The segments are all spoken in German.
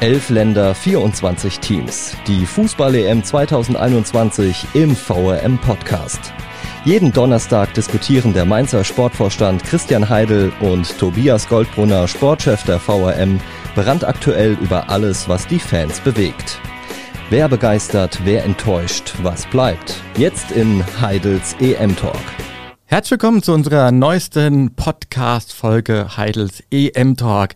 Elf Länder, 24 Teams. Die Fußball-EM 2021 im VRM Podcast. Jeden Donnerstag diskutieren der Mainzer Sportvorstand Christian Heidel und Tobias Goldbrunner, Sportchef der VRM, brandaktuell über alles, was die Fans bewegt. Wer begeistert, wer enttäuscht, was bleibt? Jetzt in Heidels EM-Talk. Herzlich willkommen zu unserer neuesten Podcast-Folge Heidels EM-Talk.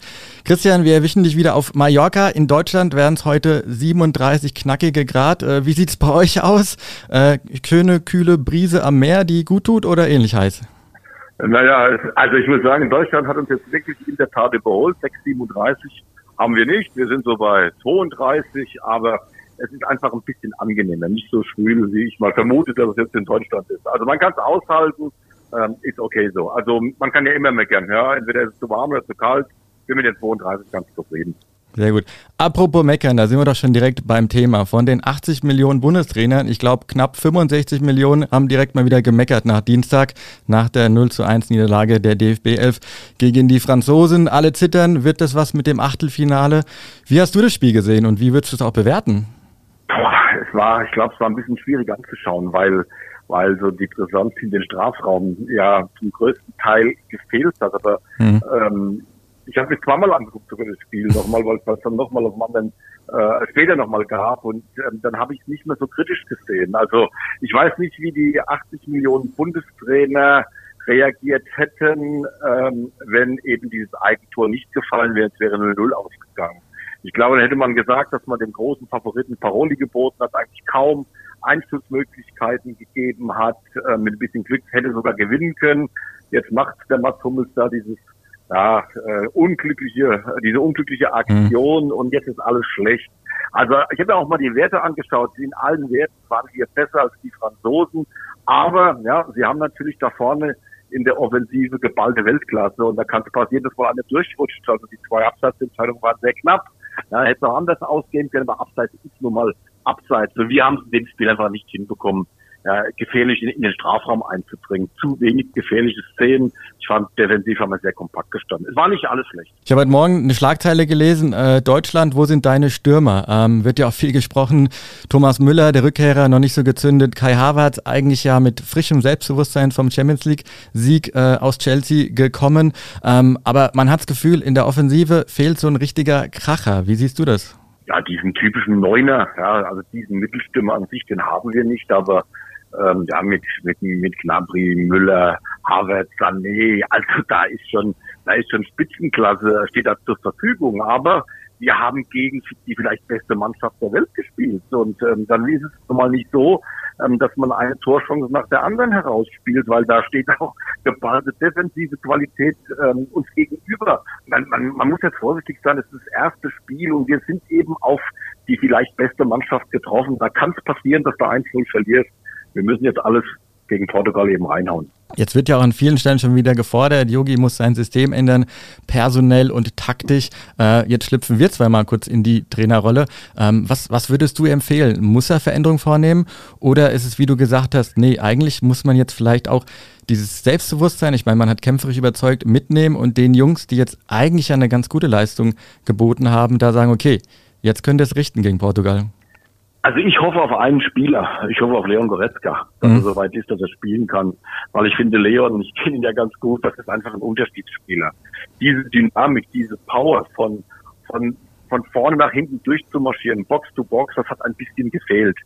Christian, wir erwischen dich wieder auf Mallorca. In Deutschland wären es heute 37 knackige Grad. Äh, wie sieht's bei euch aus? Äh, schöne, kühle Brise am Meer, die gut tut oder ähnlich heiß? Naja, also ich muss sagen, Deutschland hat uns jetzt wirklich in der Tat überholt. 6,37 haben wir nicht. Wir sind so bei 32, aber es ist einfach ein bisschen angenehmer, nicht so schwül, wie ich mal vermute, dass es jetzt in Deutschland ist. Also man kann es aushalten, ähm, ist okay so. Also man kann ja immer meckern, ja, entweder ist es zu warm oder zu kalt. Bin mit den 32 ganz zufrieden. Sehr gut. Apropos Meckern, da sind wir doch schon direkt beim Thema. Von den 80 Millionen Bundestrainern, ich glaube knapp 65 Millionen haben direkt mal wieder gemeckert nach Dienstag, nach der 0 zu 1 Niederlage der DFB 11 gegen die Franzosen. Alle zittern, wird das was mit dem Achtelfinale? Wie hast du das Spiel gesehen und wie würdest du es auch bewerten? es war, ich glaube, es war ein bisschen schwierig anzuschauen, weil weil so die Präsenz in den Strafraum ja zum größten Teil gefehlt hat. Aber mhm. ähm, ich habe mich zweimal angeguckt sogar das Spiel nochmal, weil es dann nochmal auf anderen äh, später nochmal gab und ähm, dann habe ich es nicht mehr so kritisch gesehen. Also ich weiß nicht, wie die 80 Millionen Bundestrainer reagiert hätten, ähm, wenn eben dieses Eigentor nicht gefallen wäre, es wäre 0-0 ausgegangen. Ich glaube, da hätte man gesagt, dass man dem großen Favoriten Paroli geboten hat, eigentlich kaum Einflussmöglichkeiten gegeben hat. Äh, mit ein bisschen Glück hätte sogar gewinnen können. Jetzt macht der Mats Hummels da dieses ja, äh, unglückliche, diese unglückliche Aktion mhm. und jetzt ist alles schlecht. Also ich habe mir auch mal die Werte angeschaut. In allen Werten waren wir besser als die Franzosen. Aber ja, sie haben natürlich da vorne in der Offensive geballte Weltklasse und da kann es passieren, dass man eine durchrutscht. Also die zwei Absatzentscheidungen waren sehr knapp. Ja, hätte noch anders ausgehen können, aber abseits ist nun mal abseits. Und wir haben es in dem Spiel einfach nicht hinbekommen, ja, gefährlich in, in, den Strafraum einzudringen. Zu wenig gefährliche Szenen. Ich fand, defensiv haben wir sehr kompakt gestanden. Es war nicht alles schlecht. Ich habe heute Morgen eine Schlagzeile gelesen. Äh, Deutschland, wo sind deine Stürmer? Ähm, wird ja auch viel gesprochen. Thomas Müller, der Rückkehrer, noch nicht so gezündet. Kai Havertz, eigentlich ja mit frischem Selbstbewusstsein vom Champions League-Sieg äh, aus Chelsea gekommen. Ähm, aber man hat das Gefühl, in der Offensive fehlt so ein richtiger Kracher. Wie siehst du das? Ja, diesen typischen Neuner, ja, also diesen Mittelstürmer an sich, den haben wir nicht, aber ähm, ja, mit, mit, mit Gnabry, Müller, Harvard, Sané, also da ist schon, da ist schon Spitzenklasse, steht da zur Verfügung, aber wir haben gegen die vielleicht beste Mannschaft der Welt gespielt und ähm, dann ist es nun mal nicht so, ähm, dass man eine Torchance nach der anderen herausspielt, weil da steht auch geballte defensive Qualität ähm, uns gegenüber. Man, man, man muss jetzt vorsichtig sein, es ist das erste Spiel und wir sind eben auf die vielleicht beste Mannschaft getroffen. Da kann es passieren, dass du 1-0 verlierst wir müssen jetzt alles gegen Portugal eben reinhauen. Jetzt wird ja auch an vielen Stellen schon wieder gefordert, Yogi muss sein System ändern, personell und taktisch. Äh, jetzt schlüpfen wir zweimal kurz in die Trainerrolle. Ähm, was, was würdest du empfehlen? Muss er Veränderungen vornehmen? Oder ist es, wie du gesagt hast, nee, eigentlich muss man jetzt vielleicht auch dieses Selbstbewusstsein, ich meine, man hat kämpferisch überzeugt, mitnehmen und den Jungs, die jetzt eigentlich eine ganz gute Leistung geboten haben, da sagen, okay, jetzt könnt ihr es richten gegen Portugal. Also ich hoffe auf einen Spieler. Ich hoffe auf Leon Goretzka, dass mhm. er soweit ist, dass er spielen kann. Weil ich finde Leon, ich kenne ihn ja ganz gut, das ist einfach ein Unterschiedsspieler. Diese Dynamik, diese Power von, von, von vorne nach hinten durchzumarschieren, Box to Box, das hat ein bisschen gefehlt.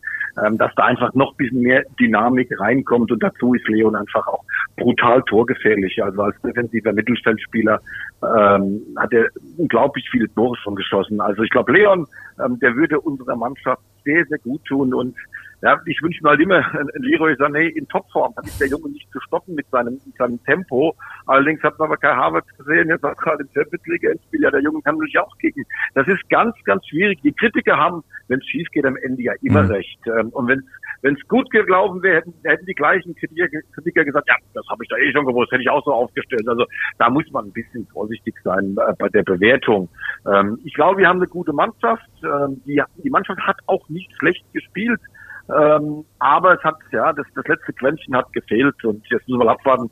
Ähm, dass da einfach noch ein bisschen mehr Dynamik reinkommt und dazu ist Leon einfach auch brutal torgefährlich. Also als defensiver Mittelfeldspieler ähm, hat er unglaublich viele Tore schon geschossen. Also ich glaube, Leon, ähm, der würde unserer Mannschaft sehr, sehr gut tun und ja, ich wünsche mir halt immer Leroy Sané in Topform. Dann ist der Junge nicht zu stoppen mit seinem, mit seinem Tempo. Allerdings hat man aber kein Harvard gesehen, jetzt auch gerade im Champions League Endspiel. Ja, der Junge kann sich auch kicken. Das ist ganz, ganz schwierig. Die Kritiker haben, wenn es schief geht, am Ende ja immer mhm. recht. Ähm, und wenn wenn es gut gelaufen wäre, hätten, hätten die gleichen Kritiker, Kritiker gesagt, ja, das habe ich da eh schon gewusst, hätte ich auch so aufgestellt. Also da muss man ein bisschen vorsichtig sein äh, bei der Bewertung. Ähm, ich glaube, wir haben eine gute Mannschaft. Ähm, die, die Mannschaft hat auch nicht schlecht gespielt. Ähm, aber es hat, ja, das, das letzte Quäntchen hat gefehlt und jetzt müssen wir abwarten,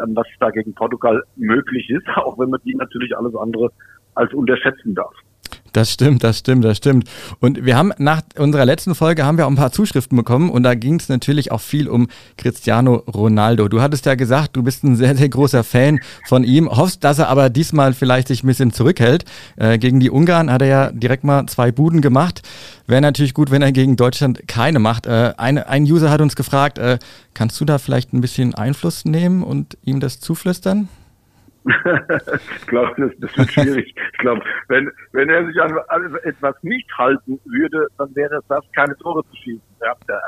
ähm, was da gegen Portugal möglich ist, auch wenn man die natürlich alles andere als unterschätzen darf. Das stimmt, das stimmt, das stimmt. Und wir haben nach unserer letzten Folge haben wir auch ein paar Zuschriften bekommen und da ging es natürlich auch viel um Cristiano Ronaldo. Du hattest ja gesagt, du bist ein sehr, sehr großer Fan von ihm, hoffst, dass er aber diesmal vielleicht sich ein bisschen zurückhält. Äh, gegen die Ungarn hat er ja direkt mal zwei Buden gemacht. Wäre natürlich gut, wenn er gegen Deutschland keine macht. Äh, ein, ein User hat uns gefragt, äh, kannst du da vielleicht ein bisschen Einfluss nehmen und ihm das zuflüstern? Ich glaube, das, das wird schwierig. Ich glaube, wenn, wenn er sich an etwas nicht halten würde, dann wäre es das, keine Tore zu schießen. Ja, der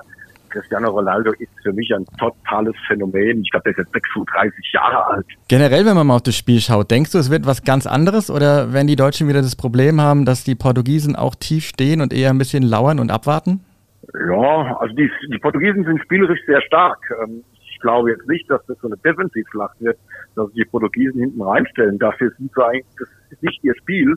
Cristiano Ronaldo ist für mich ein totales Phänomen. Ich glaube, der ist jetzt 36 Jahre alt. Generell, wenn man mal auf das Spiel schaut, denkst du, es wird was ganz anderes oder werden die Deutschen wieder das Problem haben, dass die Portugiesen auch tief stehen und eher ein bisschen lauern und abwarten? Ja, also die, die Portugiesen sind spielerisch sehr stark. Ähm, glaube jetzt nicht, dass das so eine Defensivschlacht wird, dass die Portugiesen hinten reinstellen. Dafür sind sie eigentlich, das ist nicht ihr Spiel.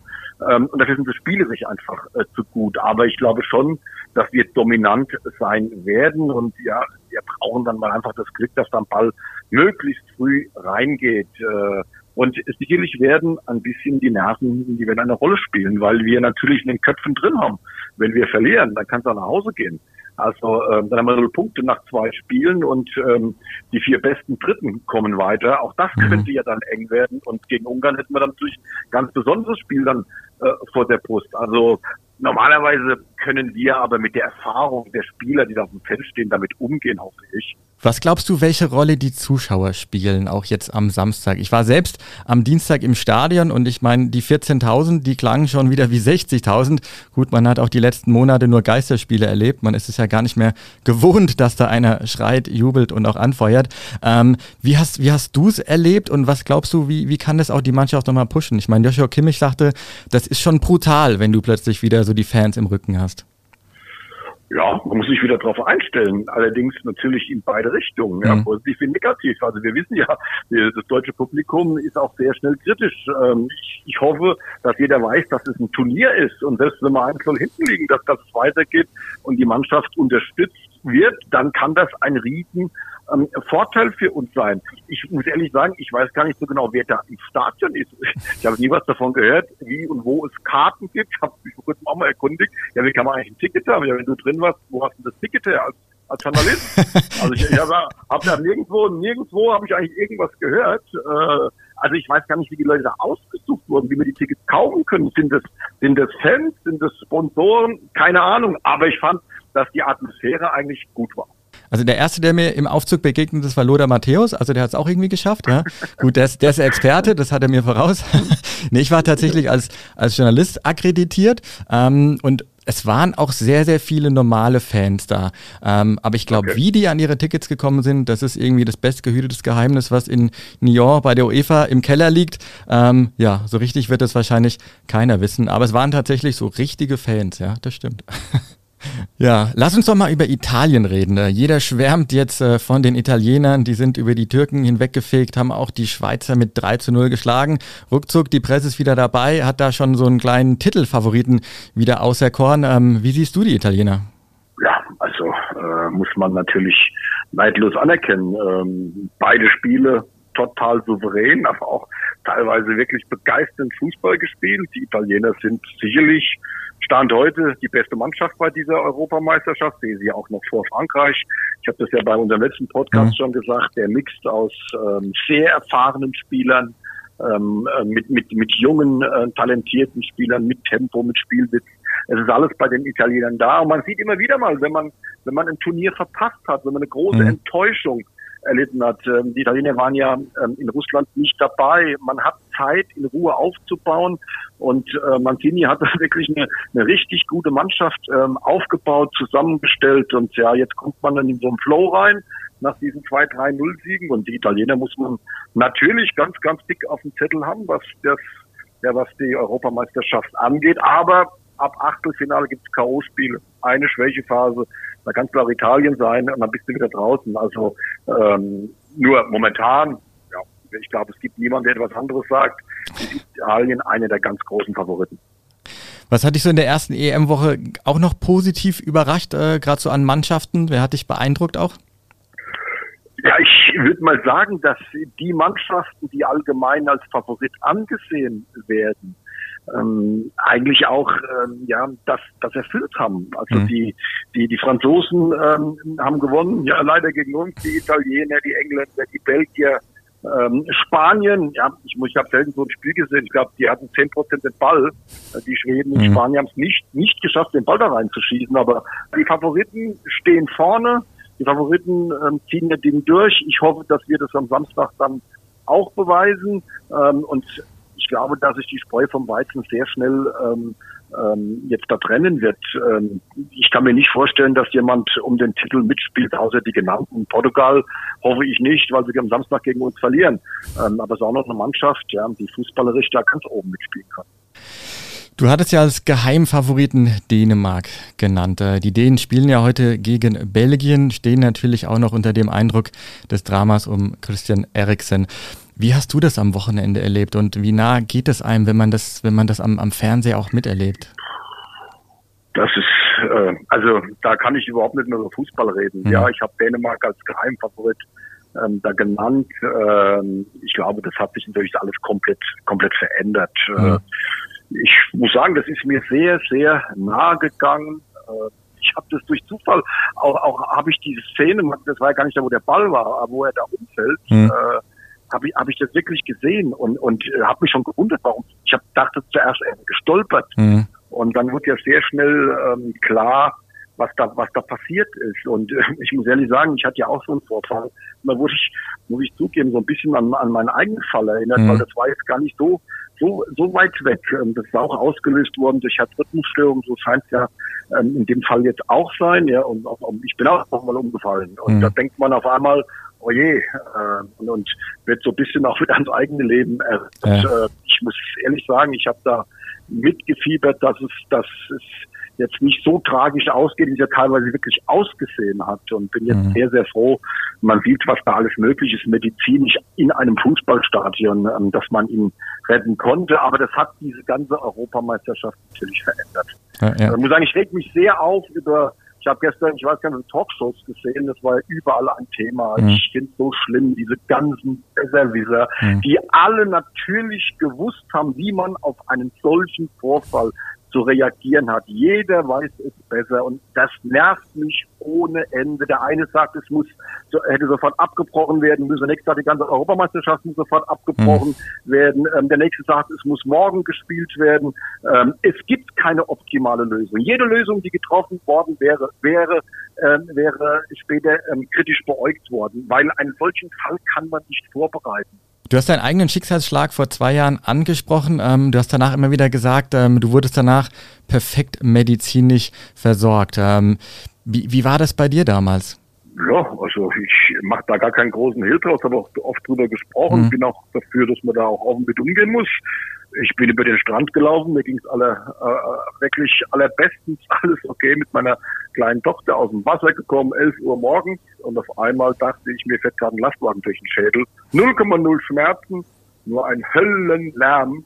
Ähm, und dafür sind sie spielerisch einfach äh, zu gut. Aber ich glaube schon, dass wir dominant sein werden. Und ja, wir brauchen dann mal einfach das Glück, dass dann Ball möglichst früh reingeht. Äh, und sicherlich werden ein bisschen die Nerven, die werden eine Rolle spielen, weil wir natürlich in den Köpfen drin haben. Wenn wir verlieren, dann kann es auch nach Hause gehen. Also ähm, dann haben wir null Punkte nach zwei Spielen und ähm, die vier besten Dritten kommen weiter. Auch das mhm. könnte ja dann eng werden. Und gegen Ungarn hätten wir dann natürlich ein ganz besonderes Spiel dann äh, vor der Brust. Also normalerweise können wir aber mit der Erfahrung der Spieler, die da auf dem Feld stehen, damit umgehen, hoffe ich. Was glaubst du, welche Rolle die Zuschauer spielen, auch jetzt am Samstag? Ich war selbst am Dienstag im Stadion und ich meine, die 14.000, die klangen schon wieder wie 60.000. Gut, man hat auch die letzten Monate nur Geisterspiele erlebt. Man ist es ja gar nicht mehr gewohnt, dass da einer schreit, jubelt und auch anfeuert. Ähm, wie hast, wie hast du es erlebt und was glaubst du, wie, wie kann das auch die Mannschaft nochmal pushen? Ich meine, Joshua Kimmich sagte, das ist schon brutal, wenn du plötzlich wieder so die Fans im Rücken hast. Ja, man muss sich wieder darauf einstellen. Allerdings natürlich in beide Richtungen, ja, mhm. positiv wie negativ. Also wir wissen ja, das deutsche Publikum ist auch sehr schnell kritisch. Ähm, ich, ich hoffe, dass jeder weiß, dass es ein Turnier ist und selbst wenn wir 1 hinten liegen, dass das weitergeht und die Mannschaft unterstützt wird, dann kann das ein riesen ähm, Vorteil für uns sein. Ich muss ehrlich sagen, ich weiß gar nicht so genau, wer da im Stadion ist. Ich habe nie was davon gehört, wie und wo es Karten gibt. Ich habe mich vor kurzem auch mal erkundigt. Ja, wie kann man eigentlich ein Ticket haben? Ja, wenn du drin warst, wo hast du das Ticket her als, als Journalist? also ich, ich habe hab da nirgendwo, nirgendwo habe ich eigentlich irgendwas gehört. Äh, also ich weiß gar nicht, wie die Leute da ausgesucht wurden, wie wir die Tickets kaufen können. Sind das, sind das Fans, sind das Sponsoren? Keine Ahnung. Aber ich fand, dass die Atmosphäre eigentlich gut war. Also der erste, der mir im Aufzug begegnet ist, war Lothar Matthäus. Also der hat es auch irgendwie geschafft. Ja. Gut, der ist, der ist Experte, das hat er mir voraus. nee, ich war tatsächlich als, als Journalist akkreditiert ähm, und es waren auch sehr, sehr viele normale Fans da. Ähm, aber ich glaube, okay. wie die an ihre Tickets gekommen sind, das ist irgendwie das bestgehütetes Geheimnis, was in Nyon bei der UEFA im Keller liegt. Ähm, ja, so richtig wird es wahrscheinlich keiner wissen. Aber es waren tatsächlich so richtige Fans, ja, das stimmt. Ja, lass uns doch mal über Italien reden. Äh, jeder schwärmt jetzt äh, von den Italienern, die sind über die Türken hinweggefegt, haben auch die Schweizer mit 3 zu 0 geschlagen. Ruckzuck, die Presse ist wieder dabei, hat da schon so einen kleinen Titelfavoriten wieder auserkoren. Ähm, wie siehst du die Italiener? Ja, also äh, muss man natürlich neidlos anerkennen. Ähm, beide Spiele total souverän, aber auch teilweise wirklich begeisternd Fußball gespielt. Die Italiener sind sicherlich Stand heute die beste Mannschaft bei dieser Europameisterschaft, sehe sie auch noch vor Frankreich. Ich habe das ja bei unserem letzten Podcast mhm. schon gesagt, der Mix aus ähm, sehr erfahrenen Spielern, ähm, äh, mit, mit, mit jungen, äh, talentierten Spielern, mit Tempo, mit Spielwitz. Es ist alles bei den Italienern da. Und man sieht immer wieder mal, wenn man, wenn man ein Turnier verpasst hat, wenn man eine große mhm. Enttäuschung erlitten hat. Ähm, die Italiener waren ja ähm, in Russland nicht dabei. Man hat Zeit, in Ruhe aufzubauen. Und äh, Mancini hat wirklich eine, eine richtig gute Mannschaft ähm, aufgebaut, zusammengestellt. Und ja, jetzt kommt man dann in so einen Flow rein nach diesen zwei 3-0-Siegen. Und die Italiener muss man natürlich ganz, ganz dick auf dem Zettel haben, was das, ja, was die Europameisterschaft angeht. Aber ab Achtelfinale gibt es K.O.-Spiele, eine Schwächephase. Da kann es klar Italien sein und dann bist du wieder draußen. Also ähm, nur momentan, ja, ich glaube, es gibt niemanden, der etwas anderes sagt, ist Italien eine der ganz großen Favoriten. Was hat dich so in der ersten EM-Woche auch noch positiv überrascht, äh, gerade so an Mannschaften? Wer hat dich beeindruckt auch? Ja, ich würde mal sagen, dass die Mannschaften, die allgemein als Favorit angesehen werden, ähm, eigentlich auch ähm, ja das das erfüllt haben. Also mhm. die die die Franzosen ähm, haben gewonnen, ja leider gegen uns, die Italiener, die Engländer, die Belgier, ähm, Spanien, ja, ich, ich habe selten so ein Spiel gesehen. Ich glaube, die hatten zehn Prozent den Ball. Die Schweden und mhm. Spanien haben es nicht nicht geschafft, den Ball da reinzuschießen. Aber die Favoriten stehen vorne. Die Favoriten ähm, ziehen das Ding durch. Ich hoffe, dass wir das am Samstag dann auch beweisen. Ähm, und ich glaube, dass sich die Spreu vom Weizen sehr schnell ähm, ähm, jetzt da trennen wird. Ähm, ich kann mir nicht vorstellen, dass jemand um den Titel mitspielt, außer die genannten. Portugal hoffe ich nicht, weil sie am Samstag gegen uns verlieren. Ähm, aber es ist auch noch eine Mannschaft, ja, die fußballerisch da ganz oben mitspielen kann. Du hattest ja als Geheimfavoriten Dänemark genannt. Äh, die Dänen spielen ja heute gegen Belgien, stehen natürlich auch noch unter dem Eindruck des Dramas um Christian Eriksen. Wie hast du das am Wochenende erlebt und wie nah geht es einem, wenn man das, wenn man das am, am Fernseher auch miterlebt? Das ist, äh, also da kann ich überhaupt nicht mehr über Fußball reden. Mhm. Ja, ich habe Dänemark als Geheimfavorit ähm, da genannt. Ähm, ich glaube, das hat sich natürlich alles komplett, komplett verändert. Mhm. Äh, ich muss sagen, das ist mir sehr, sehr nahe gegangen. Äh, ich habe das durch Zufall, auch, auch habe ich diese Szene, das war ja gar nicht da, wo der Ball war, aber wo er da umfällt. Mhm. Äh, habe ich, hab ich das wirklich gesehen und, und äh, habe mich schon gewundert, warum. Ich habe dachte zuerst er gestolpert mhm. und dann wurde ja sehr schnell ähm, klar, was da was da passiert ist. Und äh, ich muss ehrlich sagen, ich hatte ja auch so einen Vorfall. Da wurde ich, muss ich zugeben, so ein bisschen an, an meinen eigenen Fall erinnert, mhm. weil das war jetzt gar nicht so so, so weit weg. Ähm, das ist auch ausgelöst worden durch Herzrhythmusstörungen, so scheint es ja ähm, in dem Fall jetzt auch sein. Ja, und, und ich bin auch mal umgefallen. Und mhm. da denkt man auf einmal, oh je, äh, und, und wird so ein bisschen auch wieder ans eigene Leben. Äh, ja. äh, ich muss ehrlich sagen, ich habe da mitgefiebert, dass es, dass es jetzt nicht so tragisch ausgeht, wie es ja teilweise wirklich ausgesehen hat und bin jetzt mhm. sehr, sehr froh. Man sieht, was da alles möglich ist medizinisch in einem Fußballstadion, ähm, dass man ihn retten konnte. Aber das hat diese ganze Europameisterschaft natürlich verändert. Ja, ja. Ich muss sagen, ich reg mich sehr auf über ich habe gestern, ich weiß gar nicht, Talkshows gesehen, das war überall ein Thema. Mhm. Ich finde es so schlimm, diese ganzen Besserwisser, mhm. die alle natürlich gewusst haben, wie man auf einen solchen Vorfall zu reagieren hat. Jeder weiß es besser und das nervt mich ohne Ende. Der eine sagt, es muss hätte sofort abgebrochen werden müssen. Der nächste sagt, die ganze Europameisterschaft muss sofort abgebrochen mhm. werden. Ähm, der nächste sagt, es muss morgen gespielt werden. Ähm, es gibt keine optimale Lösung. Jede Lösung, die getroffen worden wäre, wäre ähm, wäre später ähm, kritisch beäugt worden, weil einen solchen Fall kann man nicht vorbereiten. Du hast deinen eigenen Schicksalsschlag vor zwei Jahren angesprochen. Ähm, du hast danach immer wieder gesagt, ähm, du wurdest danach perfekt medizinisch versorgt. Ähm, wie, wie war das bei dir damals? Ja, also ich mache da gar keinen großen Hehl draus, habe auch oft drüber gesprochen, mhm. bin auch dafür, dass man da auch offen mit umgehen muss. Ich bin über den Strand gelaufen, mir ging es alle äh, wirklich allerbestens, alles okay mit meiner kleinen Tochter aus dem Wasser gekommen, 11 Uhr morgens und auf einmal dachte ich, mir fährt gerade ein Lastwagen durch den Schädel. 0,0 Schmerzen, nur ein Höllenlärm.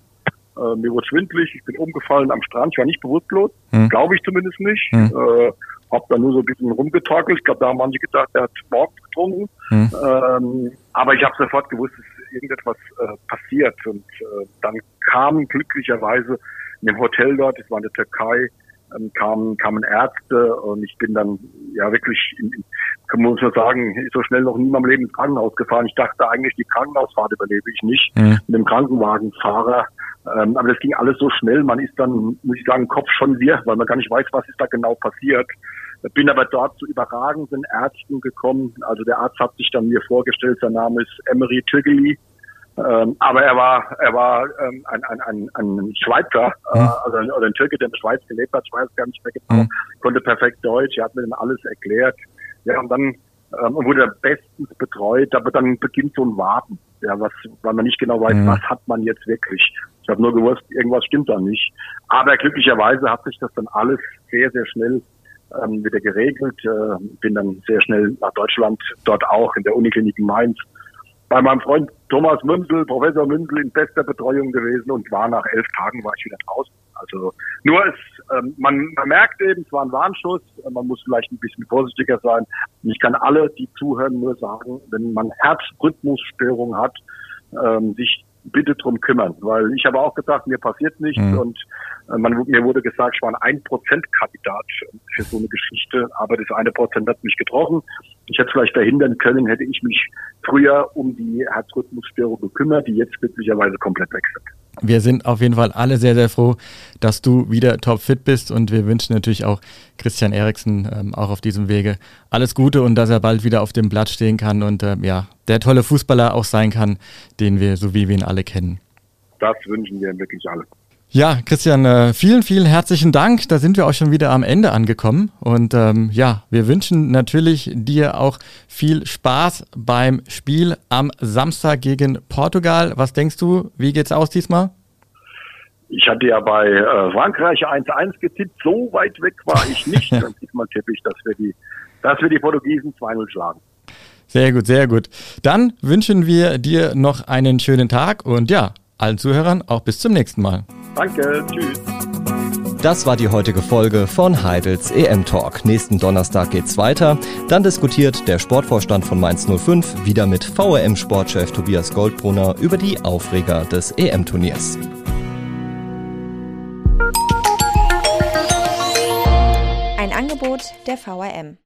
Äh, mir wurde schwindlig, ich bin umgefallen am Strand, ich war nicht bewusstlos, hm. glaube ich zumindest nicht. Hm. Äh, hab da nur so ein bisschen rumgetorkelt. Ich glaube, da haben manche gedacht, er hat Mord getrunken. Hm. Ähm, aber ich habe sofort gewusst, dass irgendetwas äh, passiert. Und äh, dann kamen glücklicherweise in dem Hotel dort, das war in der Türkei, ähm, kamen, kamen Ärzte und ich bin dann ja wirklich, in, kann man schon sagen, so schnell noch nie in meinem Leben ins Krankenhaus gefahren. Ich dachte eigentlich, die Krankenhausfahrt überlebe ich nicht mhm. mit dem Krankenwagenfahrer. Ähm, aber das ging alles so schnell, man ist dann, muss ich sagen, Kopf schon wirr, weil man gar nicht weiß, was ist da genau passiert. Bin aber dort zu überragenden Ärzten gekommen. Also der Arzt hat sich dann mir vorgestellt, sein Name ist Emery Tügeli. Ähm, aber er war, er war ähm, ein, ein, ein, ein Schweizer, äh, hm. also ein, oder ein Türke, der in der Schweiz gelebt hat, ich weiß gar nicht mehr genau, mhm. konnte perfekt Deutsch, er hat mir dann alles erklärt. Ja, und dann ähm, wurde er bestens betreut, aber dann beginnt so ein Warten, ja, was, weil man nicht genau weiß, mhm. was hat man jetzt wirklich. Ich habe nur gewusst, irgendwas stimmt da nicht. Aber glücklicherweise hat sich das dann alles sehr, sehr schnell ähm, wieder geregelt. Äh, bin dann sehr schnell nach Deutschland, dort auch in der Uniklinik in Mainz bei meinem Freund Thomas Münzel, Professor Münzel in bester Betreuung gewesen und war nach elf Tagen war ich wieder draußen. Also nur es, ähm, man, man merkt eben, es war ein Warnschuss, man muss vielleicht ein bisschen vorsichtiger sein. Ich kann alle, die zuhören, nur sagen, wenn man Herzrhythmusstörung hat, ähm, sich bitte drum kümmern, weil ich habe auch gedacht, mir passiert nichts mhm. und äh, man, mir wurde gesagt, ich war ein 1%-Kandidat für so eine Geschichte, aber das eine Prozent hat mich getroffen. Ich hätte vielleicht verhindern können, hätte ich mich früher um die Herzrhythmusstörung gekümmert, die jetzt glücklicherweise komplett weg sind. Wir sind auf jeden Fall alle sehr, sehr froh, dass du wieder topfit bist und wir wünschen natürlich auch Christian Eriksen ähm, auch auf diesem Wege alles Gute und dass er bald wieder auf dem Blatt stehen kann und äh, ja, der tolle Fußballer auch sein kann, den wir, so wie wir ihn alle kennen. Das wünschen wir wirklich alle. Ja, Christian, äh, vielen, vielen herzlichen Dank. Da sind wir auch schon wieder am Ende angekommen. Und ähm, ja, wir wünschen natürlich dir auch viel Spaß beim Spiel am Samstag gegen Portugal. Was denkst du, wie geht's aus diesmal? Ich hatte ja bei äh, Frankreich 1-1 getippt. So weit weg war ich nicht. Und diesmal tippe ich, dass wir die, dass wir die Portugiesen 2-0 schlagen. Sehr gut, sehr gut. Dann wünschen wir dir noch einen schönen Tag und ja, allen Zuhörern auch bis zum nächsten Mal. Danke, tschüss. Das war die heutige Folge von Heidels EM Talk. Nächsten Donnerstag geht's weiter. Dann diskutiert der Sportvorstand von Mainz 05 wieder mit VRM-Sportchef Tobias Goldbrunner über die Aufreger des EM-Turniers. Ein Angebot der VRM.